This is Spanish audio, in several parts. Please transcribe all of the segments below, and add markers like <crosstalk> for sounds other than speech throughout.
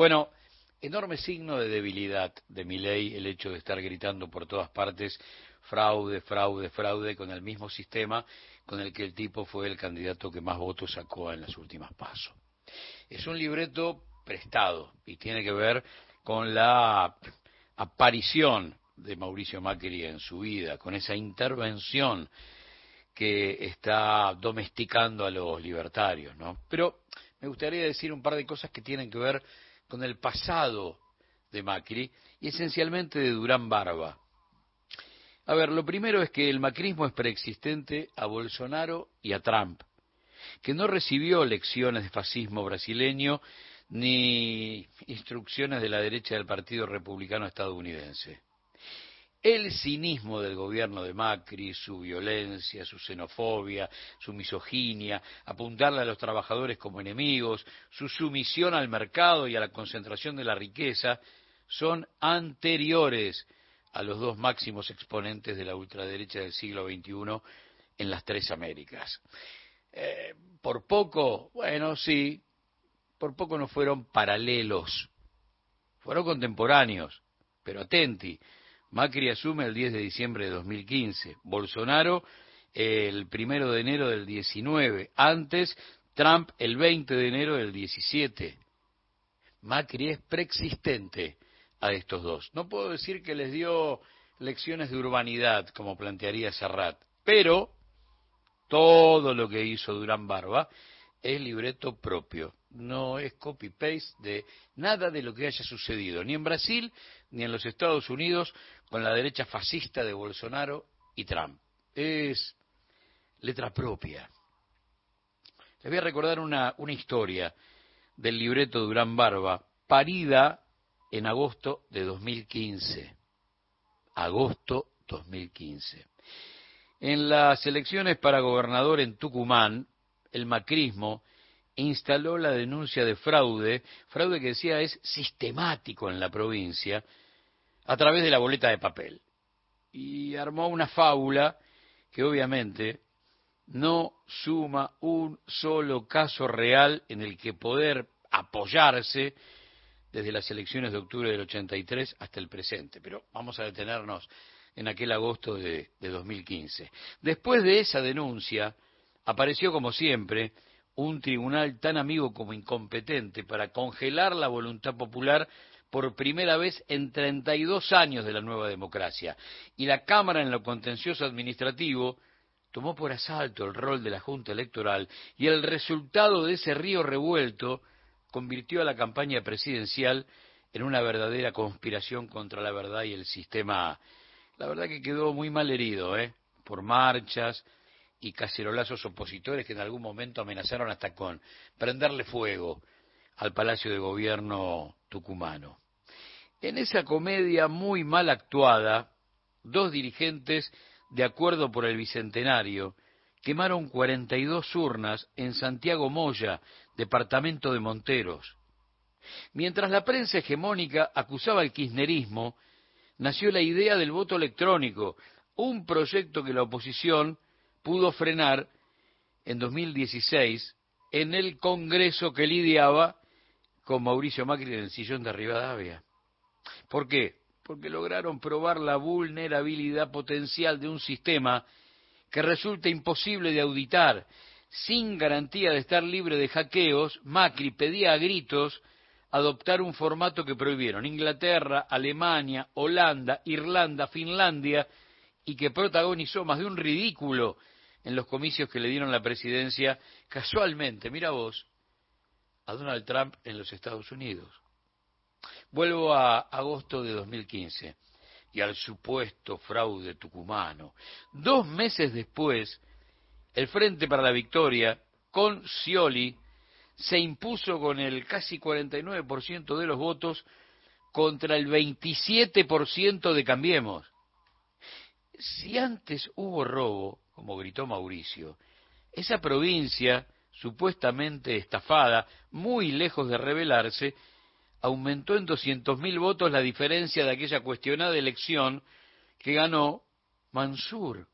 Bueno, enorme signo de debilidad de mi ley el hecho de estar gritando por todas partes fraude, fraude, fraude con el mismo sistema con el que el tipo fue el candidato que más votos sacó en las últimas pasos. Es un libreto prestado y tiene que ver con la aparición de Mauricio Macri en su vida, con esa intervención que está domesticando a los libertarios, ¿no? Pero me gustaría decir un par de cosas que tienen que ver con el pasado de Macri y esencialmente de Durán Barba. A ver, lo primero es que el macrismo es preexistente a Bolsonaro y a Trump, que no recibió lecciones de fascismo brasileño ni instrucciones de la derecha del Partido Republicano estadounidense. El cinismo del gobierno de Macri, su violencia, su xenofobia, su misoginia, apuntarle a los trabajadores como enemigos, su sumisión al mercado y a la concentración de la riqueza, son anteriores a los dos máximos exponentes de la ultraderecha del siglo XXI en las tres Américas. Eh, por poco, bueno, sí, por poco no fueron paralelos, fueron contemporáneos, pero atenti, Macri asume el 10 de diciembre de 2015, Bolsonaro el primero de enero del 19, antes Trump el 20 de enero del 17. Macri es preexistente a estos dos. No puedo decir que les dio lecciones de urbanidad, como plantearía Serrat, pero todo lo que hizo Durán Barba es libreto propio, no es copy-paste de nada de lo que haya sucedido, ni en Brasil ni en los Estados Unidos con la derecha fascista de Bolsonaro y Trump. Es letra propia. Les voy a recordar una, una historia del libreto Durán Barba, parida en agosto de 2015. Agosto 2015. En las elecciones para gobernador en Tucumán, el macrismo instaló la denuncia de fraude, fraude que decía es sistemático en la provincia, a través de la boleta de papel. Y armó una fábula que obviamente no suma un solo caso real en el que poder apoyarse desde las elecciones de octubre del 83 hasta el presente. Pero vamos a detenernos en aquel agosto de, de 2015. Después de esa denuncia, apareció como siempre un tribunal tan amigo como incompetente para congelar la voluntad popular por primera vez en 32 años de la nueva democracia. Y la Cámara en lo contencioso administrativo tomó por asalto el rol de la Junta Electoral y el resultado de ese río revuelto convirtió a la campaña presidencial en una verdadera conspiración contra la verdad y el sistema. La verdad que quedó muy mal herido, ¿eh? Por marchas y cacerolazos opositores que en algún momento amenazaron hasta con prenderle fuego al Palacio de Gobierno tucumano. En esa comedia muy mal actuada, dos dirigentes de acuerdo por el Bicentenario quemaron 42 urnas en Santiago Moya, departamento de Monteros. Mientras la prensa hegemónica acusaba el kirchnerismo, nació la idea del voto electrónico, un proyecto que la oposición pudo frenar en 2016 en el Congreso que lidiaba con Mauricio Macri en el sillón de Rivadavia. ¿Por qué? Porque lograron probar la vulnerabilidad potencial de un sistema que resulta imposible de auditar. Sin garantía de estar libre de hackeos, Macri pedía a gritos adoptar un formato que prohibieron Inglaterra, Alemania, Holanda, Irlanda, Finlandia y que protagonizó más de un ridículo en los comicios que le dieron la presidencia casualmente, mira vos, a Donald Trump en los Estados Unidos. Vuelvo a agosto de 2015 y al supuesto fraude tucumano. Dos meses después, el Frente para la Victoria, con Scioli, se impuso con el casi 49% de los votos contra el 27% de Cambiemos. Si antes hubo robo, como gritó Mauricio, esa provincia, supuestamente estafada, muy lejos de rebelarse, aumentó en 200.000 votos la diferencia de aquella cuestionada elección que ganó Mansur.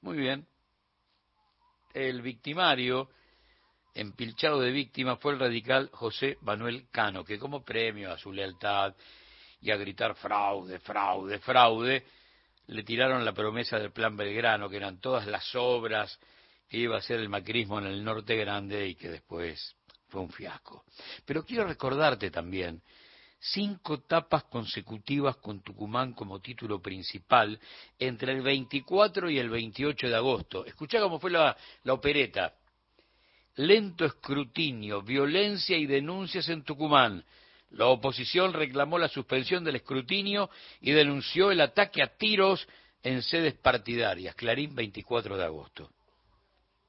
Muy bien. El victimario empilchado de víctimas fue el radical José Manuel Cano, que como premio a su lealtad y a gritar fraude, fraude, fraude, le tiraron la promesa del Plan Belgrano, que eran todas las obras que iba a hacer el macrismo en el norte grande y que después fue un fiasco. Pero quiero recordarte también cinco tapas consecutivas con Tucumán como título principal entre el 24 y el 28 de agosto. Escuchá cómo fue la, la opereta. Lento escrutinio, violencia y denuncias en Tucumán. La oposición reclamó la suspensión del escrutinio y denunció el ataque a tiros en sedes partidarias. Clarín, 24 de agosto.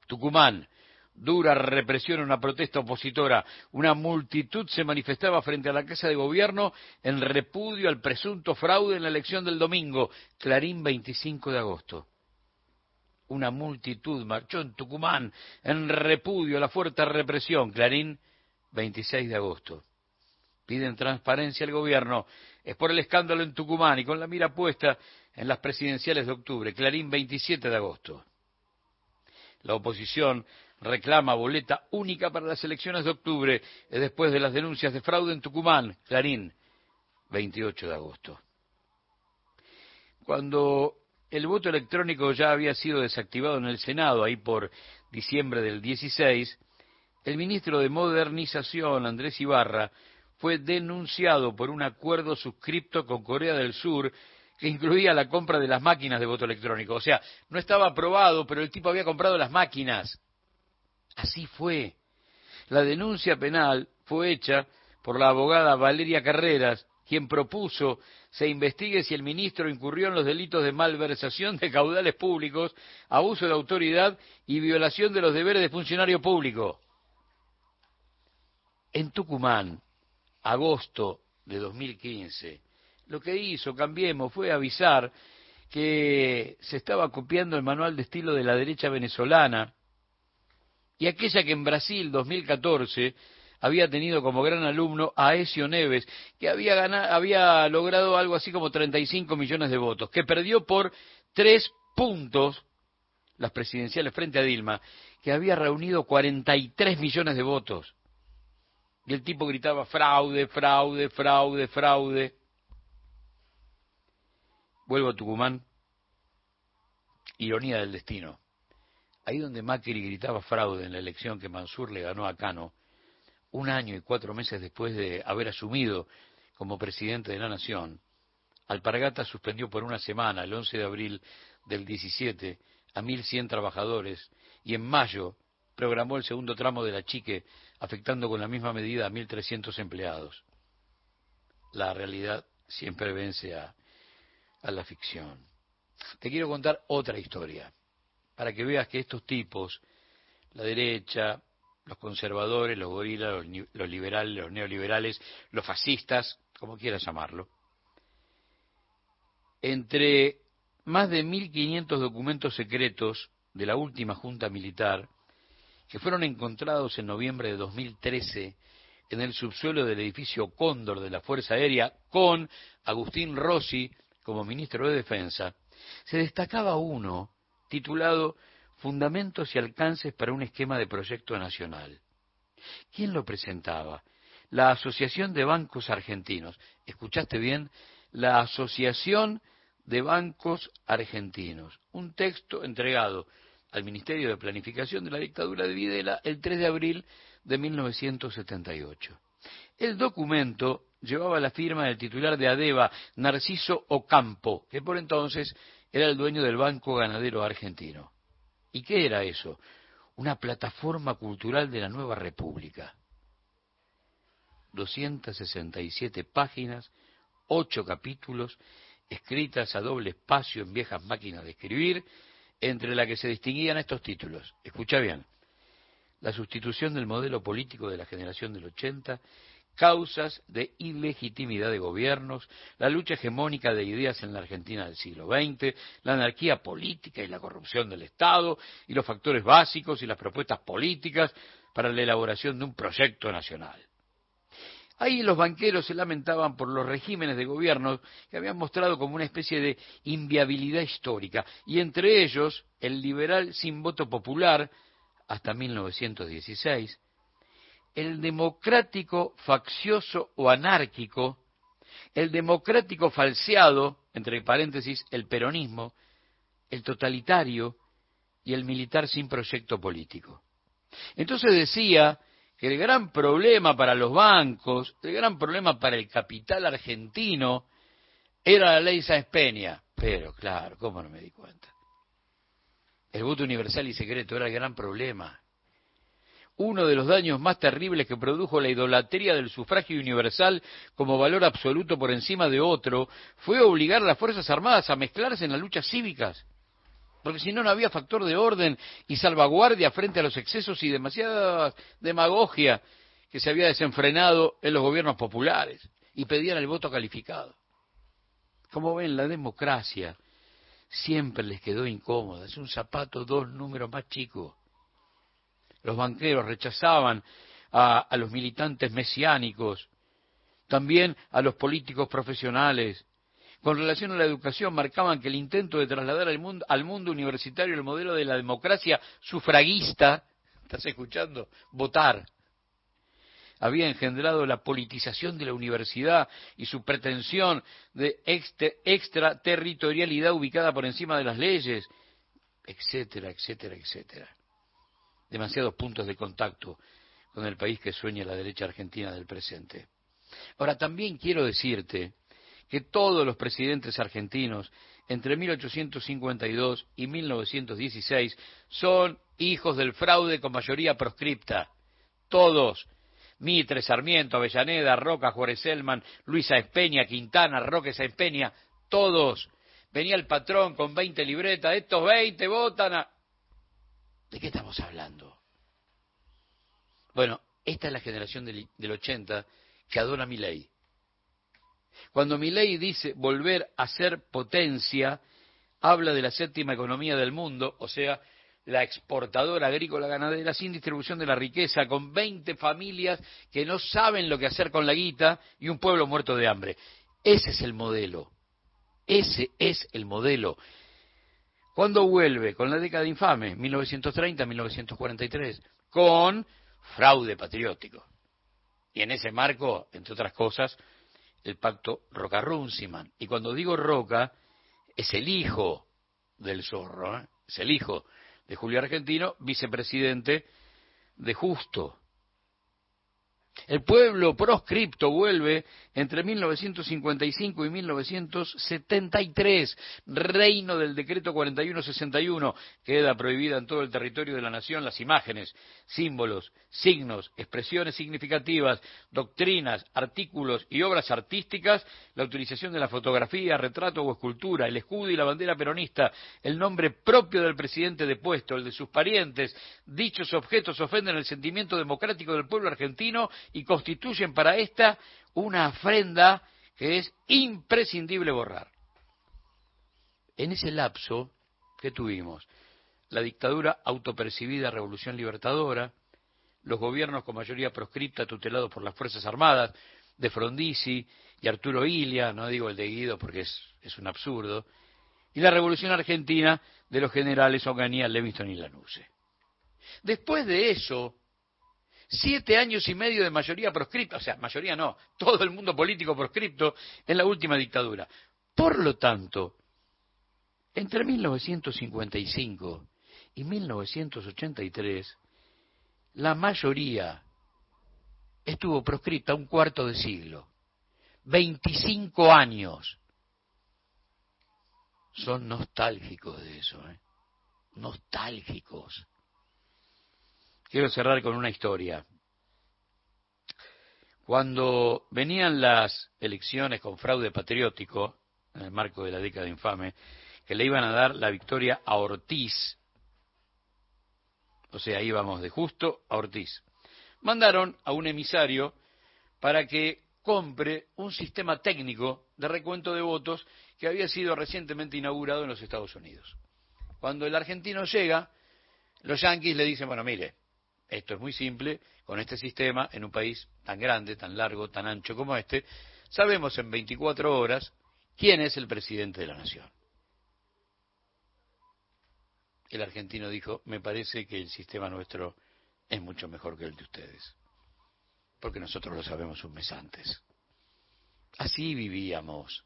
Tucumán, dura represión en una protesta opositora. Una multitud se manifestaba frente a la Casa de Gobierno en repudio al presunto fraude en la elección del domingo. Clarín, 25 de agosto. Una multitud marchó en Tucumán en repudio a la fuerte represión. Clarín, 26 de agosto. Piden transparencia al gobierno. Es por el escándalo en Tucumán y con la mira puesta en las presidenciales de octubre. Clarín, 27 de agosto. La oposición reclama boleta única para las elecciones de octubre después de las denuncias de fraude en Tucumán. Clarín, 28 de agosto. Cuando el voto electrónico ya había sido desactivado en el Senado, ahí por diciembre del 16, el ministro de Modernización, Andrés Ibarra, fue denunciado por un acuerdo suscripto con Corea del Sur que incluía la compra de las máquinas de voto electrónico. O sea, no estaba aprobado, pero el tipo había comprado las máquinas. Así fue. La denuncia penal fue hecha por la abogada Valeria Carreras, quien propuso se investigue si el ministro incurrió en los delitos de malversación de caudales públicos, abuso de autoridad y violación de los deberes de funcionario público. En Tucumán, agosto de 2015, lo que hizo Cambiemos fue avisar que se estaba copiando el manual de estilo de la derecha venezolana y aquella que en Brasil 2014 había tenido como gran alumno a Ezio Neves, que había, ganado, había logrado algo así como 35 millones de votos, que perdió por tres puntos las presidenciales frente a Dilma, que había reunido 43 millones de votos. Y el tipo gritaba fraude, fraude, fraude, fraude. Vuelvo a Tucumán. Ironía del destino. Ahí donde Macri gritaba fraude en la elección que Mansur le ganó a Cano, un año y cuatro meses después de haber asumido como presidente de la Nación, Alpargata suspendió por una semana, el 11 de abril del 17, a 1.100 trabajadores y en mayo programó el segundo tramo de la chique, afectando con la misma medida a 1.300 empleados. La realidad siempre vence a, a la ficción. Te quiero contar otra historia para que veas que estos tipos, la derecha, los conservadores, los gorilas, los, liberales, los neoliberales, los fascistas, como quieras llamarlo, entre más de 1.500 documentos secretos de la última junta militar, que fueron encontrados en noviembre de 2013 en el subsuelo del edificio Cóndor de la Fuerza Aérea, con Agustín Rossi como ministro de Defensa, se destacaba uno titulado Fundamentos y alcances para un esquema de proyecto nacional. ¿Quién lo presentaba? La Asociación de Bancos Argentinos. ¿Escuchaste bien? La Asociación de Bancos Argentinos. Un texto entregado al Ministerio de Planificación de la dictadura de Videla el 3 de abril de 1978. El documento llevaba la firma del titular de ADEVA, Narciso Ocampo, que por entonces era el dueño del Banco Ganadero Argentino. ¿Y qué era eso? Una plataforma cultural de la nueva república. 267 páginas, ocho capítulos, escritas a doble espacio en viejas máquinas de escribir, entre las que se distinguían estos títulos. Escucha bien. La sustitución del modelo político de la generación del 80 causas de ilegitimidad de gobiernos, la lucha hegemónica de ideas en la Argentina del siglo XX, la anarquía política y la corrupción del Estado, y los factores básicos y las propuestas políticas para la elaboración de un proyecto nacional. Ahí los banqueros se lamentaban por los regímenes de gobierno que habían mostrado como una especie de inviabilidad histórica, y entre ellos el liberal sin voto popular hasta 1916, el democrático faccioso o anárquico, el democrático falseado, entre paréntesis, el peronismo, el totalitario y el militar sin proyecto político. Entonces decía que el gran problema para los bancos, el gran problema para el capital argentino, era la ley Sáenz Peña. Pero claro, ¿cómo no me di cuenta? El voto universal y secreto era el gran problema. Uno de los daños más terribles que produjo la idolatría del sufragio universal como valor absoluto por encima de otro fue obligar a las Fuerzas Armadas a mezclarse en las luchas cívicas porque si no, no había factor de orden y salvaguardia frente a los excesos y demasiada demagogia que se había desenfrenado en los gobiernos populares y pedían el voto calificado. Como ven, la democracia siempre les quedó incómoda, es un zapato dos números más chico. Los banqueros rechazaban a, los militantes mesiánicos, también a los políticos profesionales, con relación a la educación marcaban que el intento de trasladar al mundo, al mundo universitario el modelo de la democracia sufragista, ¿estás escuchando? Votar, había engendrado la politización de la universidad y su pretensión de extraterritorialidad ubicada por encima de las leyes, etcétera, etcétera, etcétera. Demasiados puntos de contacto con el país que sueña la derecha argentina del presente. Ahora, también quiero decirte que todos los presidentes argentinos entre 1852 y 1916 son hijos del fraude con mayoría proscripta. Todos. Mitre, Sarmiento, Avellaneda, Roca, Juárez Selman, Luisa Espeña, Quintana, Roque Espeña, todos. Venía el patrón con 20 libretas, estos 20 votan a... ¿De qué estamos hablando? Bueno, esta es la generación del, del 80 que adora mi ley. Cuando ley dice volver a ser potencia, habla de la séptima economía del mundo, o sea, la exportadora agrícola ganadera sin distribución de la riqueza, con 20 familias que no saben lo que hacer con la guita y un pueblo muerto de hambre. Ese es el modelo. Ese es el modelo. ¿Cuándo vuelve? Con la década infame, 1930-1943, con fraude patriótico. Y en ese marco, entre otras cosas, el pacto Roca-Runciman. Y cuando digo Roca, es el hijo del zorro, ¿eh? es el hijo de Julio Argentino, vicepresidente de Justo. El pueblo proscripto vuelve entre 1955 y 1973, reino del decreto 4161, queda prohibida en todo el territorio de la nación las imágenes, símbolos, signos, expresiones significativas, doctrinas, artículos y obras artísticas, la utilización de la fotografía, retrato o escultura, el escudo y la bandera peronista, el nombre propio del presidente depuesto, el de sus parientes, dichos objetos ofenden el sentimiento democrático del pueblo argentino y constituyen para esta una ofrenda que es imprescindible borrar. En ese lapso que tuvimos, la dictadura autopercibida Revolución Libertadora, los gobiernos con mayoría proscripta tutelados por las Fuerzas Armadas, de Frondizi y Arturo Ilia, no digo el de Guido porque es, un absurdo, y la Revolución Argentina de los generales Onganía, Levingston y Lanuse. Después de eso, siete años y medio de mayoría proscripta, o sea, mayoría no, todo el mundo político proscripto en la última dictadura. Por lo tanto, entre 1955 y 1983, la mayoría estuvo proscripta un cuarto de siglo. 25 años. Son nostálgicos de eso, ¿eh? Nostálgicos. Quiero cerrar con una historia. Cuando venían las elecciones con fraude patriótico, en el marco de la década infame, que le iban a dar la victoria a Ortiz, o sea, íbamos de justo a Ortiz, mandaron a un emisario para que compre un sistema técnico de recuento de votos que había sido recientemente inaugurado en los Estados Unidos. Cuando el argentino llega, los yanquis le dicen, bueno, mire, esto es muy simple, con este sistema, en un país tan grande, tan largo, tan ancho como este, sabemos en 24 horas quién es el presidente de la nación. el argentino dijo, me parece que el sistema nuestro es mucho mejor que el de ustedes, porque nosotros lo sabemos un mes antes. Así vivíamos.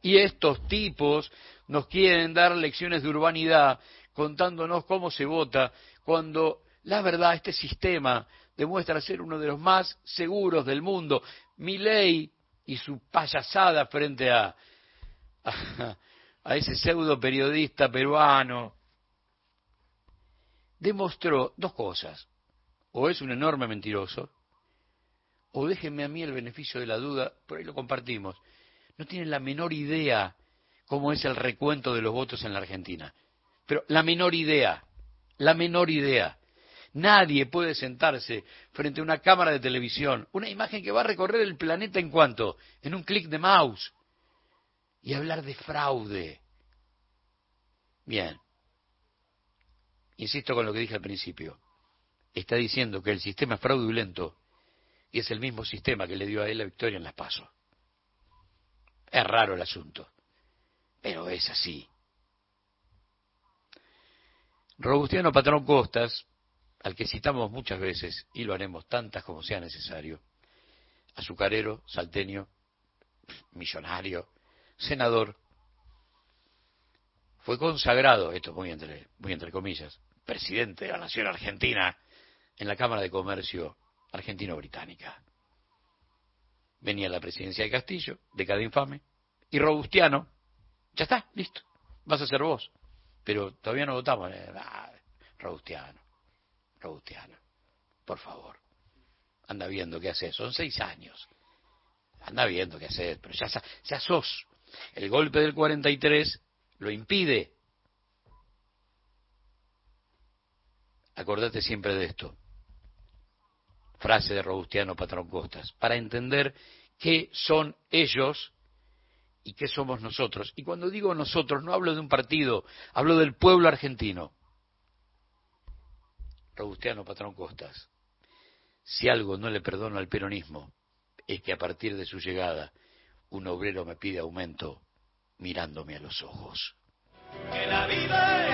Y estos tipos nos quieren dar lecciones de urbanidad contándonos cómo se vota, cuando la verdad este sistema demuestra ser uno de los más seguros del mundo. Mi ley y su payasada frente a, a, <laughs> a ese pseudo periodista peruano demostró dos cosas. O es un enorme mentiroso, o déjenme a mí el beneficio de la duda, por ahí lo compartimos. No tienen la menor idea cómo es el recuento de los votos en la Argentina. Pero la menor idea, la menor idea. Nadie puede sentarse frente a una cámara de televisión, una imagen que va a recorrer el planeta en cuanto, en un clic de mouse, y hablar de fraude. Bien, insisto con lo que dije al principio, está diciendo que el sistema es fraudulento y es el mismo sistema que le dio a él la victoria en las pasos. Es raro el asunto, pero es así. Robustiano Patrón Costas, al que citamos muchas veces, y lo haremos tantas como sea necesario, azucarero, salteño, millonario, senador, fue consagrado, esto muy entre, muy entre comillas, presidente de la Nación Argentina en la Cámara de Comercio Argentino-Británica. Venía la presidencia de Castillo, de cada infame, y Robustiano, ya está, listo, vas a ser vos. Pero todavía no votamos. Ah, Robustiano, Robustiano, por favor, anda viendo qué haces, son seis años, anda viendo qué haces, pero ya, ya sos. El golpe del 43 lo impide. Acordate siempre de esto. Frase de Robustiano Patrón Costas. Para entender qué son ellos y qué somos nosotros. Y cuando digo nosotros, no hablo de un partido, hablo del pueblo argentino. Robustiano Patrón Costas. Si algo no le perdono al peronismo, es que a partir de su llegada un obrero me pide aumento mirándome a los ojos. Que la vida